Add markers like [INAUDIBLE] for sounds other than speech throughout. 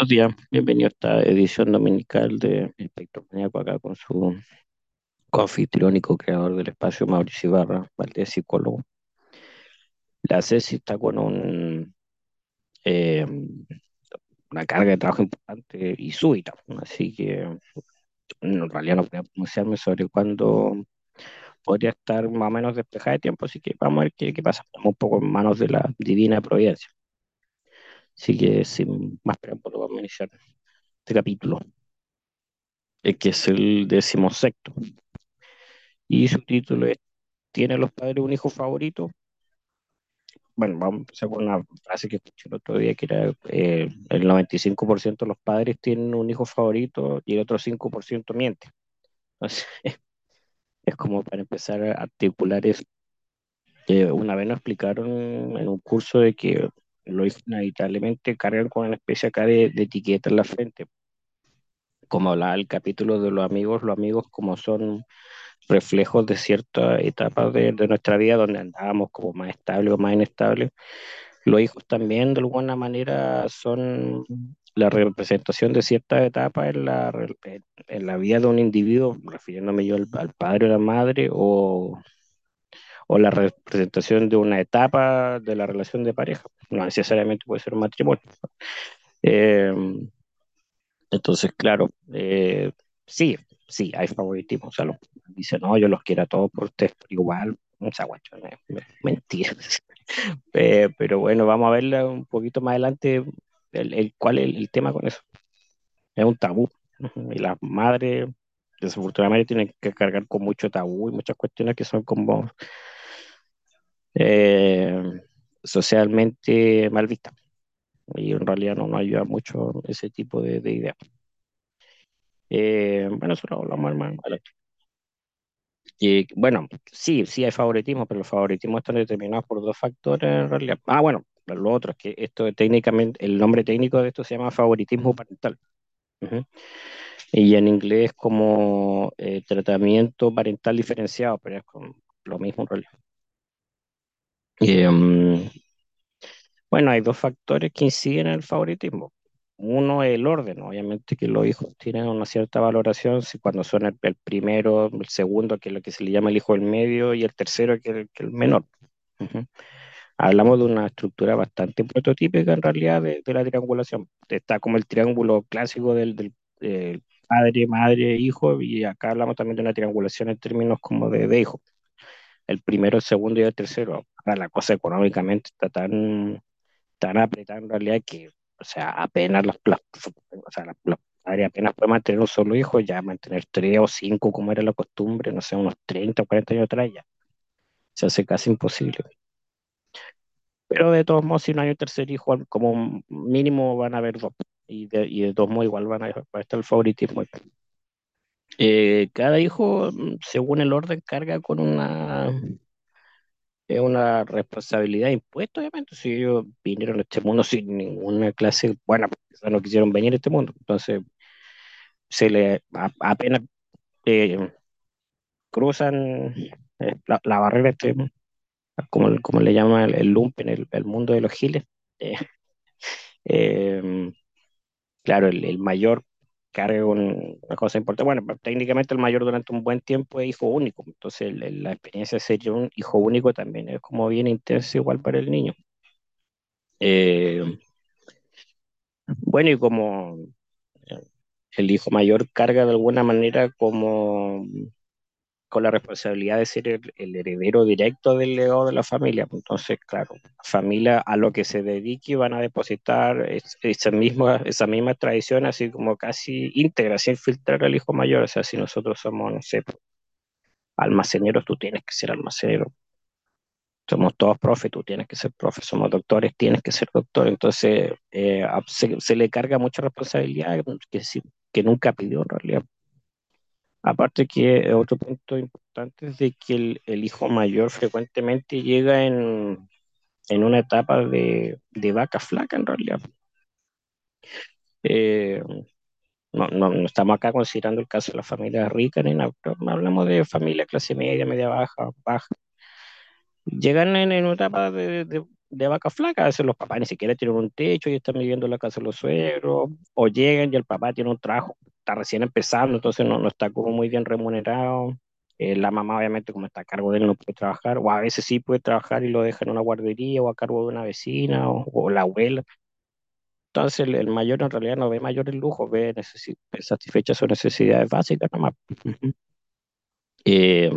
Buenos días, bienvenido a esta edición dominical de Espectro Maníaco acá con su coanfitriónico creador del espacio Mauricio Ibarra, Valdés psicólogo. La Ceci está con un, eh, una carga de trabajo importante y súbita, así que en realidad no voy a pronunciarme sobre cuándo podría estar más o menos despejada de tiempo, así que vamos a ver qué pasa. Estamos un poco en manos de la divina providencia. Así que sin más preámbulo vamos a iniciar este capítulo, eh, que es el decimosexto. Y su título es ¿Tienen los padres un hijo favorito? Bueno, vamos a empezar con una frase que escuché el otro día, que era eh, el 95% de los padres tienen un hijo favorito y el otro 5% miente. Entonces, [LAUGHS] es como para empezar a articular eso. Eh, una vez nos explicaron en un curso de que los inevitablemente cargan con una especie acá de, de etiqueta en la frente. Como hablaba el capítulo de los amigos, los amigos como son reflejos de ciertas etapas de, de nuestra vida donde andábamos como más estable o más inestable. Los hijos también de alguna manera son la representación de ciertas etapas en la, en la vida de un individuo, refiriéndome yo al, al padre o la madre, o, o la representación de una etapa de la relación de pareja. No necesariamente puede ser un matrimonio. Eh, entonces, claro, eh, sí, sí, hay favoritismo. O sea, los, dice, no, yo los quiero a todos por pero igual, o sea, mentira. [LAUGHS] eh, pero bueno, vamos a verla un poquito más adelante, el, el, cuál es el, el tema con eso. Es un tabú. Y las madres, desafortunadamente, tienen que cargar con mucho tabú y muchas cuestiones que son como eh, socialmente mal vistas. Y en realidad no nos ayuda mucho ese tipo de, de ideas. Eh, bueno, eso lo hablamos bueno, sí, sí hay favoritismo, pero los favoritismos están determinados por dos factores en realidad. Ah, bueno, lo otro es que esto técnicamente, el nombre técnico de esto se llama favoritismo parental. Y en inglés como eh, tratamiento parental diferenciado, pero es como lo mismo en realidad. Um, bueno, hay dos factores que inciden en el favoritismo. Uno es el orden, obviamente que los hijos tienen una cierta valoración si cuando son el, primero, el segundo, que es lo que se le llama el hijo del medio, y el tercero, que es el, menor. Hablamos de una estructura bastante prototípica en realidad de, la triangulación. Está como el triángulo clásico del, padre, madre, hijo, y acá hablamos también de una triangulación en términos como de hijo. El primero, el segundo y el tercero. La cosa económicamente está tan, tan apretada en realidad que o sea, apenas los, los, o apenas pueden mantener un solo hijo, ya mantener tres o cinco como era la costumbre, no sé, unos 30 o 40 años atrás ya. Se hace casi imposible. Pero de todos modos, si no hay un tercer hijo, como mínimo van a haber dos. Y de, y de todos modos, igual van a, va a estar el favoritismo. Eh, cada hijo, según el orden, carga con una es una responsabilidad impuesta, obviamente, si ellos vinieron a este mundo sin ninguna clase, bueno, no quisieron venir a este mundo, entonces se le apenas eh, cruzan eh, la, barrera, este, como, como le llaman el, el lumpen, el, mundo de los giles. Eh, [LAUGHS] eh claro, el, el, mayor carga una cosa importante. Bueno, técnicamente el mayor durante un buen tiempo es hijo único, entonces la experiencia de ser un hijo único también es como bien intensa igual para el niño. Eh, bueno, y como el hijo mayor carga de alguna manera como con la responsabilidad de ser el, heredero directo del legado de la familia. Entonces, claro, la familia a lo que se dedique van a depositar es, esa, misma, esa misma tradición, así como casi íntegra, sin filtrar al hijo mayor. O sea, si nosotros somos, no sé, almaceneros, tú tienes que ser almacenero. Somos todos profes, tú tienes que ser profe. Somos doctores, tienes que ser doctor. Entonces, eh, se, se, le carga mucha responsabilidad que, que nunca pidió en realidad. Aparte que otro punto importante es de que el, el hijo mayor frecuentemente llega en, en una etapa de, de, vaca flaca en realidad. Eh, no, no, estamos acá considerando el caso de la familia rica ni nada, hablamos de familia clase media, media baja, baja. Llegan en, en una etapa de, de, de vaca flaca. A veces los papás ni siquiera tienen un techo y están viviendo en la casa de los suegros, o llegan y el papá tiene un trabajo, recién empezando, entonces no, no está como muy bien remunerado. Eh, la mamá, obviamente, como está a cargo de él, no puede trabajar, o a veces sí puede trabajar y lo deja en una guardería o a cargo de una vecina o, o la abuela. Entonces, el, el mayor en realidad no ve mayores lujos, ve necesi- satisfechas sus necesidades básicas nomás. [LAUGHS] Eh,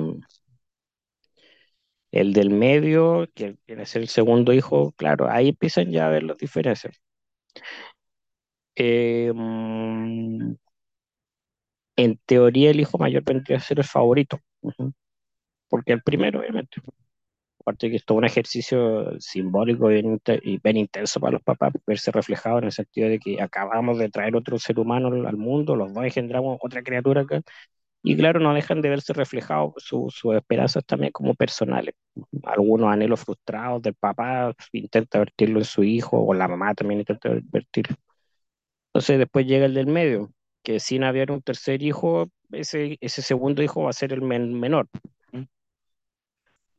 el del medio, que viene a ser el segundo hijo, claro, ahí empiezan ya a ver las diferencias. Mm, en teoría, el hijo mayor vendría a ser el favorito, porque el primero, obviamente. Aparte que es todo un ejercicio simbólico y bien intenso para los papás, verse reflejado en el sentido de que acabamos de traer otro ser humano al mundo, los dos engendramos otra criatura acá, y claro, no dejan de verse reflejados su- sus esperanzas también como personales. Algunos anhelos frustrados del papá intenta vertirlo en su hijo, o la mamá también intenta vertirlo. Entonces después llega el del medio, que sin haber un tercer hijo, ese, ese segundo hijo va a ser el men- menor.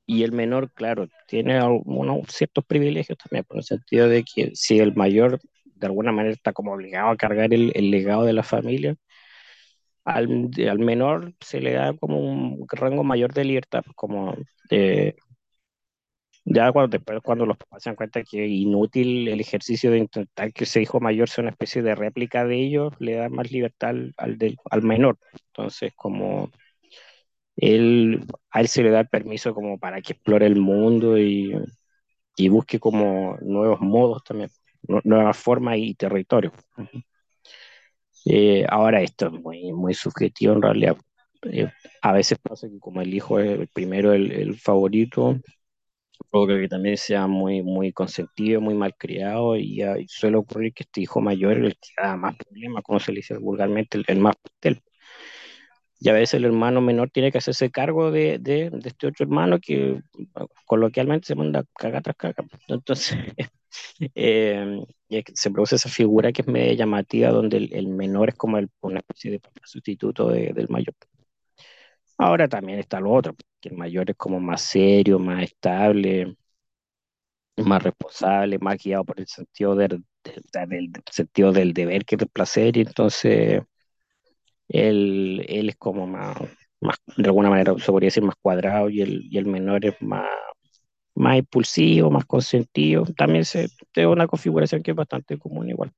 Y el menor, claro, tiene algunos ciertos privilegios también, por el sentido de que si el mayor de alguna manera está como obligado a cargar el, el legado de la familia, al, al menor se le da como un rango mayor de libertad, como de, ya cuando, después cuando los papás se dan cuenta que es inútil el ejercicio de intentar que ese hijo mayor sea una especie de réplica de ellos, le da más libertad al, al, menor. Entonces, como él, a él se le da permiso como para que explore el mundo y y busque como nuevos modos también, nu- nuevas formas y territorios. Eh, ahora esto es muy, muy subjetivo en realidad. Eh, a veces pasa que como el hijo es primero, el, el favorito, provoca que también sea muy, muy consentido, muy mal criado y, y suele ocurrir que este hijo mayor el que da más problemas, como se le dice vulgarmente, el, más pastel. Y a veces el hermano menor tiene que hacerse cargo de, de, este otro hermano que coloquialmente se manda caga tras caga. Entonces, [LAUGHS] eh, se produce esa figura que es medio llamativa, donde el, menor es como una especie de sustituto de- del mayor. Ahora también está lo otro, que el mayor es como más serio, más estable, más responsable, más guiado por el sentido del, sentido del deber que del placer, y entonces él, él es como más, más, de alguna manera se podría decir más cuadrado, y el, y el menor es más, más impulsivo, más consentido. También se, es una configuración que es bastante común igual.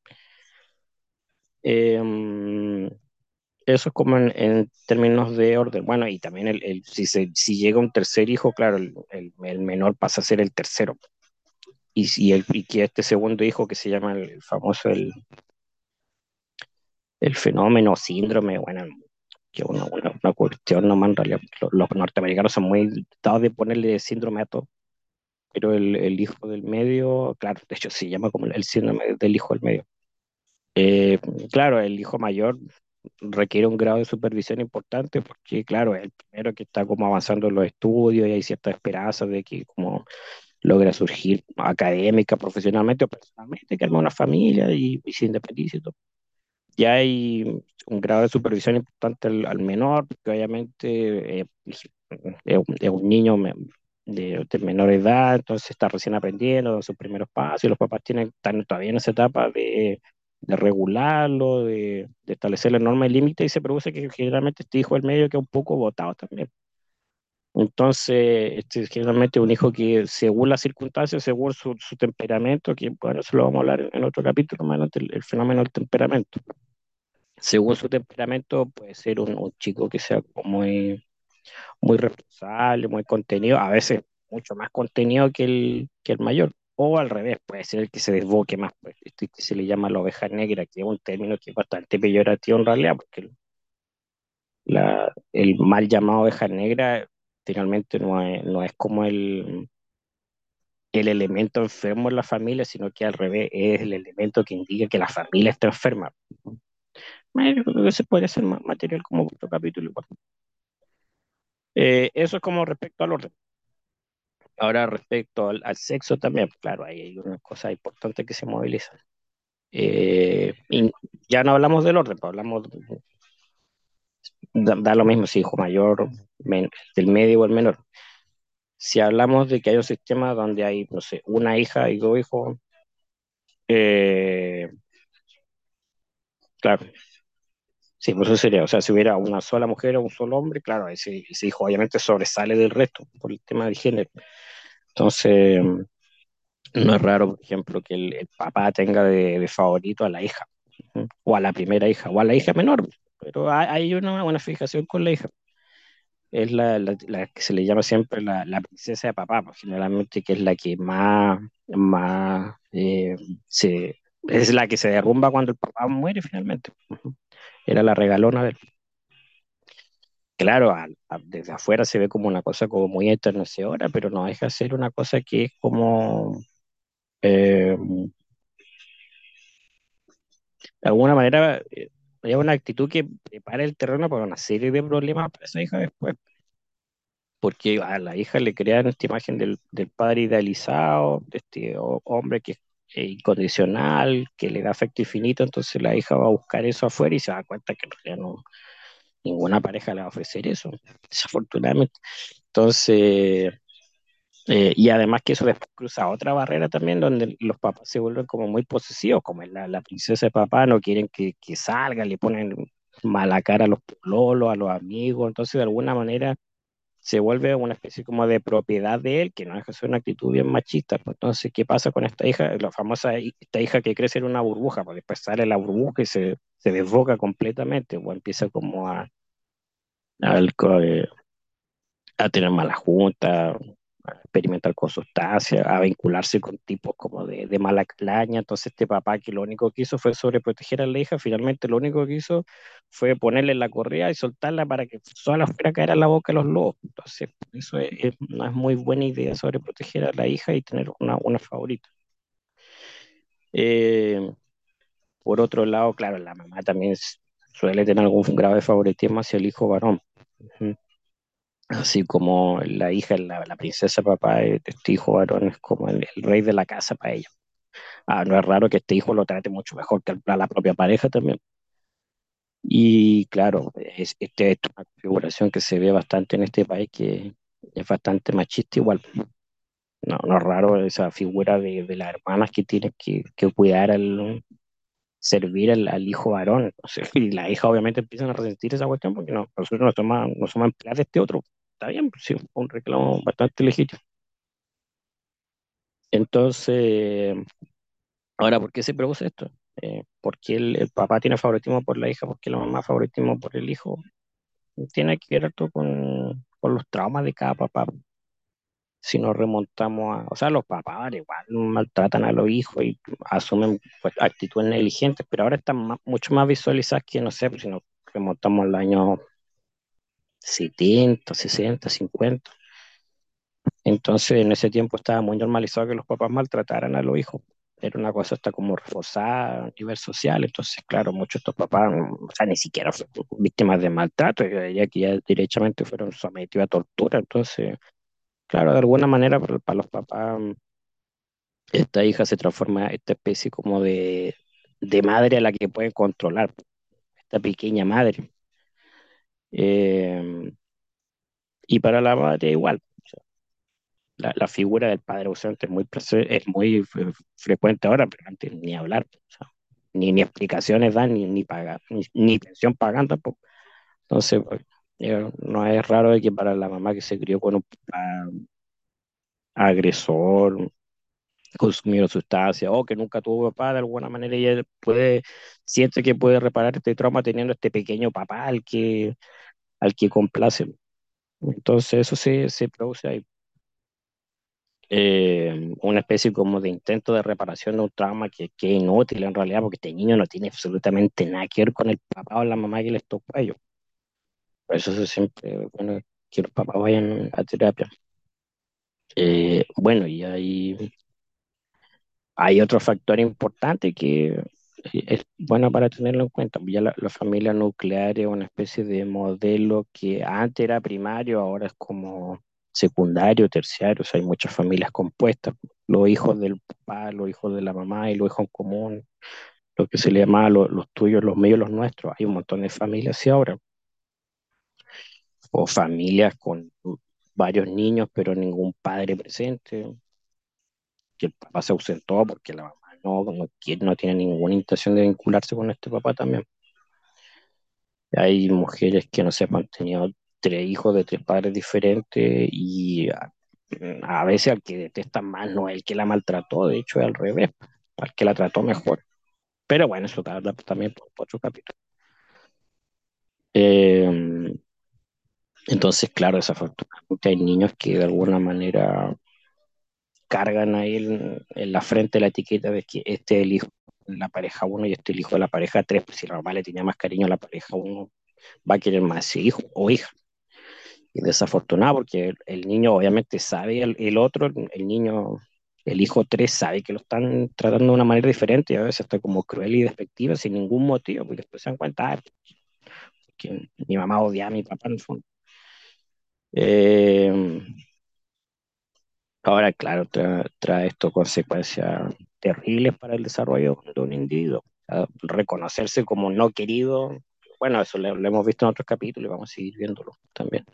Eh, eso es como en, en términos de orden. Bueno, y también el, el- si, se, si llega un tercer hijo, claro, el, el, menor pasa a ser el tercero. Y, si el, y que este segundo hijo, que se llama el, famoso el, el fenómeno, síndrome, bueno, que una, una, una cuestión nomás en realidad. Los, los norteamericanos son muy dados de ponerle síndrome a todo. Pero el hijo del medio, claro, de hecho se llama como el síndrome del hijo del medio. Eh, claro, el hijo mayor requiere un grado de supervisión importante porque, claro, es el primero que está como avanzando en los estudios y hay cierta esperanza de que como logra surgir académica, profesionalmente o personalmente, que arme una familia y, y se independice y todo. Ya hay un grado de supervisión importante al, al menor, porque obviamente eh, es, un, un niño de, de menor edad, entonces está recién aprendiendo sus primeros pasos y los papás tienen, están todavía en esa etapa de, de regularlo, de, de establecer la norma y límite y se produce que generalmente este hijo del medio queda un poco botado también. Entonces, este es generalmente un hijo que según las circunstancias, según su, temperamento, que bueno, eso lo vamos a hablar en otro capítulo más adelante, el, fenómeno del temperamento. Según su temperamento, puede ser un, un chico que sea muy, muy responsable, muy contenido, a veces mucho más contenido que el, que el mayor. O al revés, puede ser el que se desboque más, pues, esto que se le llama la oveja negra, que es un término que es bastante peyorativo en realidad, porque la, el mal llamado oveja negra finalmente no es, no es como el, el elemento enfermo en la familia, sino que al revés es el elemento que indica que la familia está enferma. Se podría hacer más material como otro capítulo. Eh, eso es como respecto al orden. Ahora, respecto al, sexo también, pues, claro, hay unas cosas importantes que se movilizan. Eh, y ya no hablamos del orden, pues hablamos, da, da lo mismo si hijo mayor, del medio o el menor. Si hablamos de que hay un sistema donde hay, no sé, una hija y dos hijos, eh, claro, sí, pues eso sería, o sea, si hubiera una sola mujer o un solo hombre, claro, ese, ese hijo obviamente sobresale del resto por el tema de género. Entonces, no es raro, por ejemplo, que el, el papá tenga de, de favorito a la hija, o a la primera hija, o a la hija menor, pero hay, una, una fijación con la hija. Es la, la- la que se le llama siempre la, la princesa de papá, pues, generalmente que es la que más, más eh, se, es la que se derrumba cuando el papá muere finalmente. Era la regalona de él. Claro, desde afuera se ve como una cosa como muy enternecedora, pero no deja de ser una cosa que es como, eh, de alguna manera, eh, es una actitud que prepara el terreno para una serie de problemas para esa hija después. porque a la hija le crean esta imagen del, del padre idealizado, de este ho- hombre que es incondicional, que le da afecto infinito, entonces la hija va a buscar eso afuera y se da cuenta que en realidad no, ninguna pareja le va a ofrecer eso, desafortunadamente. Entonces, eh, y además que eso después cruza otra barrera también, donde los papás se vuelven como muy posesivos, como la, la princesa de papá, no quieren que, que salga, le ponen mala cara a los pololos, a los amigos, entonces de alguna manera se vuelve una especie como de propiedad de él, que no deja de ser una actitud bien machista. pues. Entonces, ¿qué pasa con esta hija? La famosa, esta hija que crece en una burbuja, pues después sale la burbuja y se, se desboca completamente, o empieza como a, a, alco- eh, a tener malas juntas, a experimentar con sustancias, a vincularse con tipos como de, de mala calaña. Entonces, este papá que lo único que hizo fue sobreproteger a la hija, finalmente lo único que hizo fue ponerle la correa y soltarla para que sola fuera a caer a la boca de los lobos. Entonces, eso es- no es muy buena idea sobreproteger a la hija y tener una, una favorita. Eh, por otro lado, claro, la mamá también suele tener algún grado de favoritismo hacia el hijo varón. Así como la hija, la, la princesa papá este hijo varón es como el, el rey de la casa para ella. Ah, no es raro que este hijo lo trate mucho mejor que a la propia pareja también. Y claro, es, este, es una configuración que se ve bastante en este país que es bastante machista igual. No, no es raro esa figura de, de las hermanas que tienen que, que cuidar al, servir al, al hijo varón. [LAUGHS] Y la hija obviamente empiezan a resentir esa cuestión porque no, nosotros no somos, no somos de este otro. Está bien, pues sí, un reclamo bastante legítimo. Entonces, ahora, ¿por qué se produce esto? Eh, ¿por qué el, el papá tiene favoritismo por la hija? ¿Por qué la mamá favoritismo por el hijo? Tiene que ver esto con, con los traumas de cada papá. Si nos remontamos a, o sea, los papás igual maltratan a los hijos y asumen pues, actitudes negligentes, pero ahora están ma- mucho más visualizadas que, no sé, pues, si nos remontamos al año 70, 60, 50. Entonces, en ese tiempo estaba muy normalizado que los papás maltrataran a los hijos. Era una cosa hasta como reforzada a nivel social. Entonces, claro, muchos de estos papás, mm, o sea, ni siquiera fueron víctimas de maltrato, yo diría que ya directamente fueron sometidos a tortura. Entonces, claro, de alguna manera para, los papás, mm, esta hija se transforma en esta especie como de, de madre a la que pueden controlar, esta pequeña madre. Eh, y para la madre igual. la, la figura del padre ausente es muy, es muy fre- frecuente ahora, pero antes ni hablar, ni, ni explicaciones dan, ni, ni, paga, ni, ni pensión pagan tampoco. Entonces, eh, no es raro de que para la mamá que se crió con un papá agresor, consumido sustancias, o que nunca tuvo papá, de alguna manera ella puede, siente que puede reparar este trauma teniendo este pequeño papá al que, al que complace. Entonces, eso se, se produce ahí. eh, una especie como de intento de reparación de un trauma que, que es inútil en realidad, porque este niño no tiene absolutamente nada que ver con el papá o la mamá que les tocó a ellos. Por eso es siempre bueno que los papás vayan a terapia. Eh, bueno, y hay, hay otro factor importante que es bueno para tenerlo en cuenta. Ya la, familia nuclear es una especie de modelo que antes era primario, ahora es como secundario, terciario, o hay muchas familias compuestas, los hijos del papá, los hijos de la mamá y los hijos en común, lo que se le llama los, los tuyos, los míos, los nuestros. Hay un montón de familias así ahora, o familias con varios niños, pero ningún padre presente, que el papá se ausentó porque la mamá no, no, no tiene ninguna intención de vincularse con este papá también. Hay mujeres que no se han tenido tres hijos de tres padres diferentes y a, veces al que detestan más no es el que la maltrató, de hecho es al revés, al que la trató mejor. Pero bueno, eso también por otro capítulo. Eh, entonces, claro, desafortunadamente hay niños que de alguna manera cargan ahí en, la frente la etiqueta de que este es el hijo de la pareja 1 y este es el hijo de la pareja 3. Pues si la mamá le tenía más cariño a la pareja 1, va a querer más ese hijo o hija. Y desafortunado porque el, niño obviamente sabe, el, el, otro, el niño, el hijo 3 sabe que lo están tratando de una manera diferente y a veces está como cruel y despectiva sin ningún motivo, porque después se dan cuenta ah, que mi mamá odia a mi papá en el fondo. Eh, ahora, claro, trae, trae, esto consecuencias terribles para el desarrollo de un individuo. Reconocerse como no querido, bueno, eso lo, hemos visto en otros capítulos y vamos a seguir viéndolo también.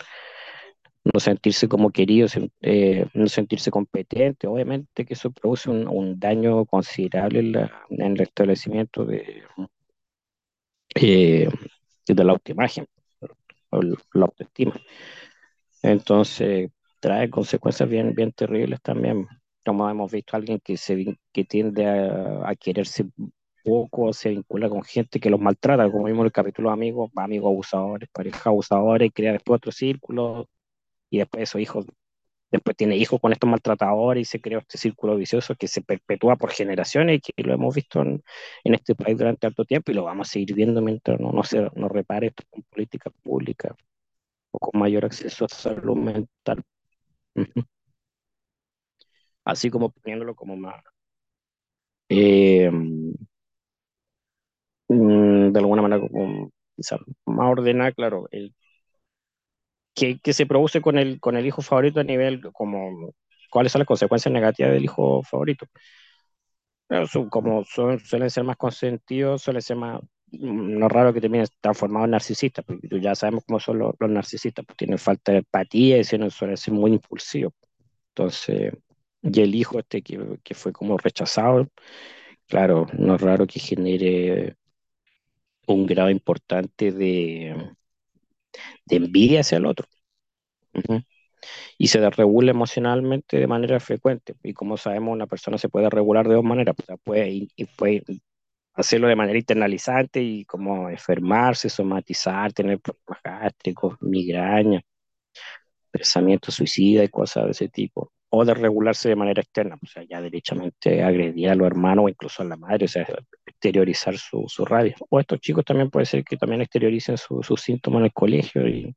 No sentirse como querido, eh, no sentirse competente, obviamente que eso produce un, daño considerable en, el establecimiento de, eh, de la autoimagen, la autoestima. Entonces, trae consecuencias bien, bien terribles también. Como hemos visto, alguien que, se, que tiende a, a quererse poco, se vincula con gente que los maltrata, como vimos en el capítulo de amigos, amigos abusadores, pareja abusadores, y crea después otro círculo, y después esos hijos, después tiene hijos con estos maltratadores y se crea este círculo vicioso que se perpetúa por generaciones y que lo hemos visto en, en este país durante tanto tiempo y lo vamos a seguir viendo mientras no, no se no repare esto con políticas públicas o con mayor acceso a salud mental. [LAUGHS] Así como poniéndolo como más, eh, de alguna manera como quizás más ordenada, claro, el, que, que, se produce con el, con el hijo favorito a nivel como cuáles son las consecuencias negativas del hijo favorito. Como son, suelen ser más consentidos, suelen ser más, no es raro que terminen transformados en narcisistas, porque ya sabemos cómo son los, los narcisistas, pues tienen falta de empatía y suelen ser muy impulsivos. Entonces, y el hijo este que, que fue como rechazado, claro, no es raro que genere un grado importante de, de envidia hacia el otro. Y se regula emocionalmente de manera frecuente. Y como sabemos, una persona se puede regular de dos maneras. O sea, puede, puede hacerlo de manera internalizante y como enfermarse, somatizar, tener problemas gástricos, migraña, pensamiento suicida y cosas de ese tipo. O de regularse de manera externa, o sea, ya derechamente agredir a los hermanos o incluso a la madre, o sea, exteriorizar su, su rabia. O estos chicos también puede ser que también exterioricen sus su síntomas en el colegio y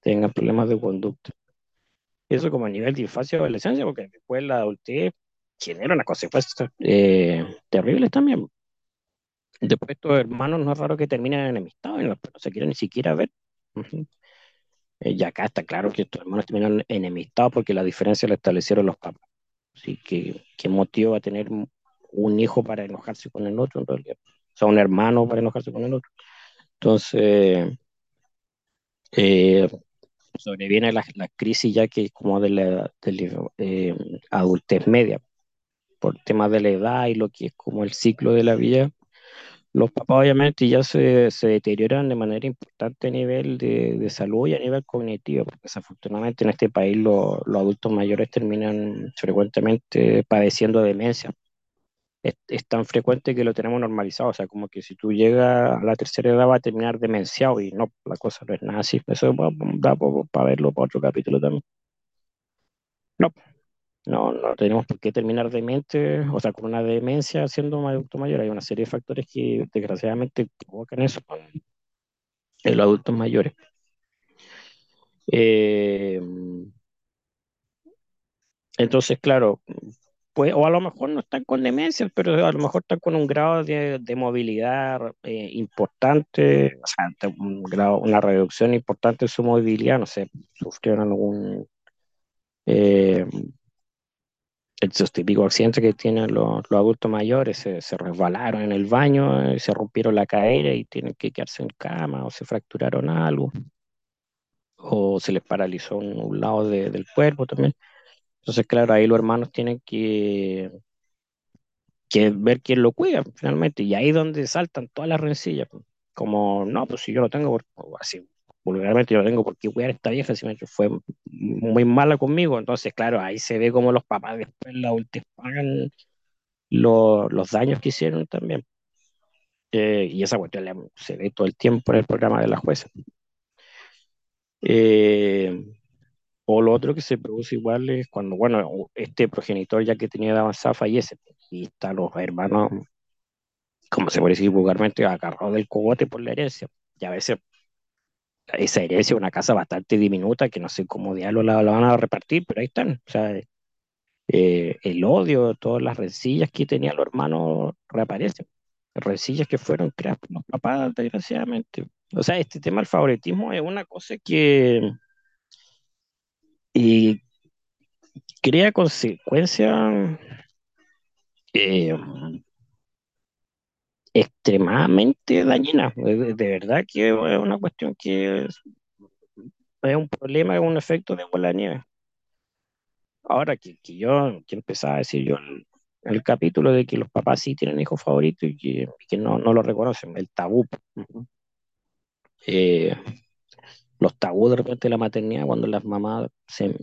tengan problemas de conducta. Eso como a nivel de infancia o adolescencia, porque después la adultez genera unas consecuencias eh, también. Después estos hermanos no es raro que terminen enemistados, no, se quieren ni siquiera ver. Uh -huh. eh, y acá está claro que estos hermanos terminan enemistados porque la diferencia la establecieron los papás. Así que, ¿qué motivo va a tener un hijo para enojarse con el otro en realidad? O sea, un hermano para enojarse con el otro. Entonces, eh, sobreviene la, la, crisis ya que como de la, de la eh, adultez media, por temas de la edad y lo que es como el ciclo de la vida, los papás obviamente ya se, se deterioran de manera importante a nivel de, de, salud y a nivel cognitivo, porque desafortunadamente en este país lo, los adultos mayores terminan frecuentemente padeciendo demencia. Es, es, tan frecuente que lo tenemos normalizado, o sea, como que si tú llegas a la tercera edad va a terminar demenciado y no, la cosa no es nada así, eso da para verlo para otro capítulo también. No, no, no tenemos por qué terminar demente, o sea, con una demencia siendo un adulto mayor. Hay una serie de factores que desgraciadamente provocan eso en los adultos mayores. Eh, entonces, claro, pues, o a lo mejor no están con demencia, pero a lo mejor están con un grado de, de movilidad eh, importante, o sea, un grado, una reducción importante en su movilidad, no sé, sufrieron algún eh, esos típicos accidentes que tienen los, los adultos mayores, se, se, resbalaron en el baño, eh, se rompieron la cadera y tienen que quedarse en cama o se fracturaron algo. o se les paralizó un, un lado de- del cuerpo también. Entonces, claro, ahí los hermanos tienen que, que ver quién lo cuida finalmente, y ahí es donde saltan todas las rencillas, como, no, pues si yo lo tengo, así, vulgarmente yo lo tengo porque cuidar a esta vieja si me fue muy mala conmigo, entonces, claro, ahí se ve como los papás después la última pagan lo- los daños que hicieron también. Eh, y esa cuestión se ve todo el tiempo en el programa de la jueza. Eh, o lo otro que se produce igual es cuando, bueno, este progenitor ya que tenía de avanzada fallece y están los hermanos, como se puede decir vulgarmente, agarrados del cogote por la herencia. Y a veces esa herencia una casa bastante diminuta que no sé cómo diablos la, van a repartir, pero ahí están. O sea, eh, el odio, todas las rencillas que tenían los hermanos reaparecen. Rencillas que fueron creadas por los papás, desgraciadamente. O sea, este tema del favoritismo es una cosa que y crea consecuencias eh, extremadamente dañinas. De, verdad que es una cuestión que es, un problema, es un efecto de bola de nieve. Ahora que, que yo, que empezaba a decir yo el, capítulo de que los papás sí tienen hijos favoritos y que, que no, no lo reconocen, el tabú. Eh, los tabú de repente de la maternidad, cuando las mamás se,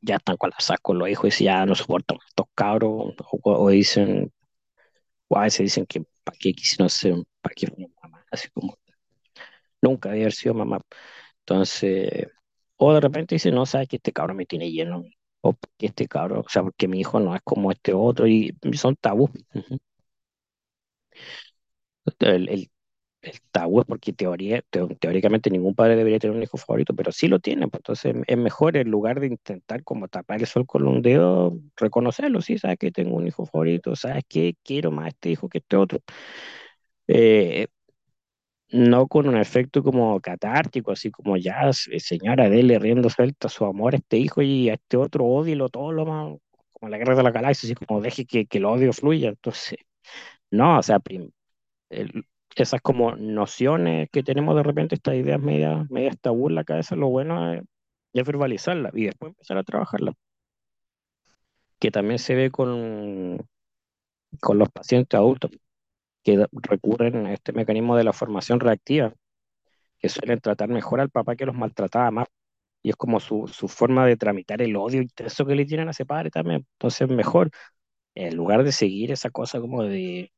ya están las con los hijos y dicen, ya no soportan estos cabros, o, dicen, o a veces dicen que qué quisieron ser, para qué fueron mamás, así como nunca había sido mamá. Entonces, o de repente dicen, no, sabes que este cabro me tiene lleno, o que este cabro, o sea, porque mi hijo no es como este otro, y son tabú. El, el tabú es porque teoría, teo- teóricamente ningún padre debería tener un hijo favorito, pero sí lo tiene, pues entonces es mejor en lugar de intentar como tapar el sol con un dedo, reconocerlo, sí, sabes que tengo un hijo favorito, sabes que quiero más este hijo que este otro. Eh, no con un efecto como catártico, así como ya, se- señora, dele riendo suelta su amor a este hijo y a este otro odio todo lo más, como la guerra de la galaxia, así como deje que, que el odio fluya. Entonces, no, o sea, el- esas como nociones que tenemos de repente, estas ideas medias media tabú en la cabeza, lo bueno es, es verbalizarlas y después empezar a trabajarlas, que también se ve con, con los pacientes adultos que recurren a este mecanismo de la formación reactiva, que suelen tratar mejor al papá que los maltrataba más. Y es como su, su forma de tramitar el odio intenso que le tienen a ese padre también. Entonces, mejor, en lugar de seguir esa cosa como de,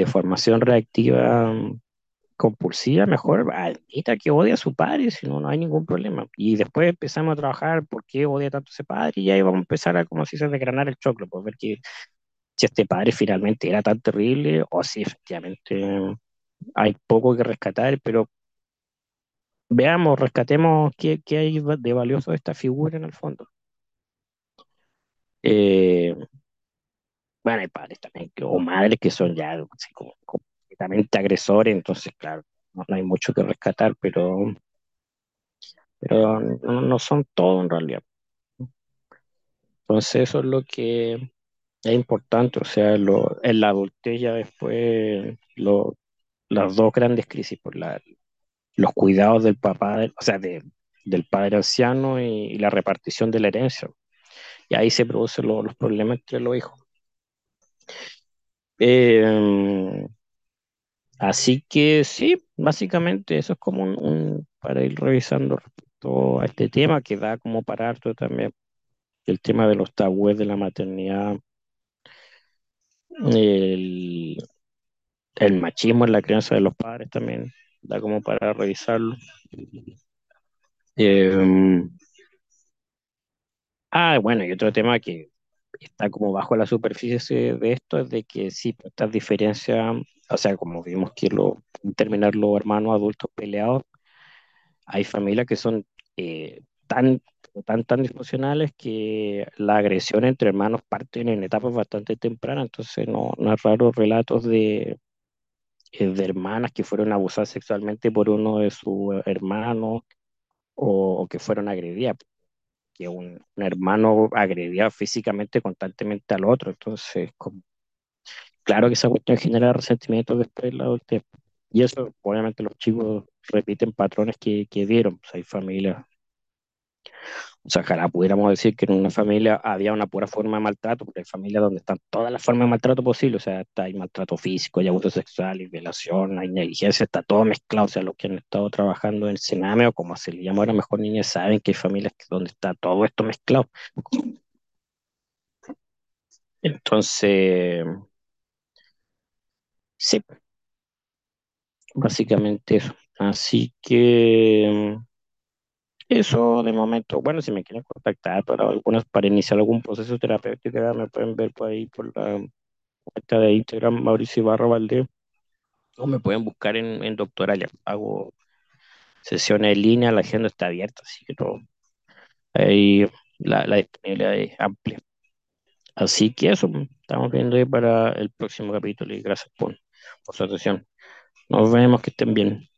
de formación reactiva compulsiva, mejor admita que odia a su padre, si no, no hay ningún problema. Y después empezamos a trabajar por qué odia tanto a ese padre y ahí vamos a empezar a, como si se desgranar el choclo, pues ver que si este padre finalmente era tan terrible o si efectivamente hay poco que rescatar, pero veamos, rescatemos qué, qué hay de valioso de esta figura en el fondo. Eh, bueno, hay padres también, o madres que son ya completamente agresores, entonces, claro, no, hay mucho que rescatar, pero pero no, no son todo en realidad. Entonces eso es lo que es importante, o sea, en la adultez después lo- las dos grandes crisis, por la, los cuidados del papá, o sea, de- del padre anciano y, la repartición de la herencia. Y ahí se producen lo- los problemas entre los hijos. Eh, así que sí, básicamente eso es como un, para ir revisando respecto a este tema que da como para harto también el tema de los tabúes de la maternidad El, machismo en la crianza de los padres también da como para revisarlo. Eh, ah, bueno, y otro tema que está como bajo la superficie de esto es de que sí, pues, estas diferencias, o sea, como vimos que lo, terminar los hermanos adultos peleados, hay familias que son eh, tan, tan, tan disfuncionales que la agresión entre hermanos parten en etapas bastante tempranas, entonces no, no es raro relatos de eh, de hermanas que fueron abusadas sexualmente por uno de sus hermanos o, o que fueron agredidas, que un, hermano agredía físicamente constantemente al otro, entonces claro que esa cuestión genera resentimiento después de la adultez. Y eso, obviamente, los chicos repiten patrones que, que vieron. Pues hay familias O sea, ojalá pudiéramos decir que en una familia había una pura forma de maltrato, porque hay familias donde están todas las formas de maltrato posibles, o sea, está, hay maltrato físico, hay abuso sexual, hay violación, hay negligencia, está todo mezclado, o sea, los que han estado trabajando en el Sename o como se le llama ahora mejor niñas saben que hay familias donde está todo esto mezclado. Entonces, sí, básicamente eso. Así que eso de momento, bueno, si me quieren contactar para algunas, para iniciar algún proceso terapéutico, me pueden ver por ahí por la cuenta de Instagram Mauricio Ibarra Valdés, o me pueden buscar en, en Doctoralia. Hago sesiones en línea, la agenda está abierta, así que no, ahí la, la disponibilidad es amplia. Así que eso, estamos viendo ahí para el próximo capítulo y gracias por su atención. Nos vemos, que estén bien.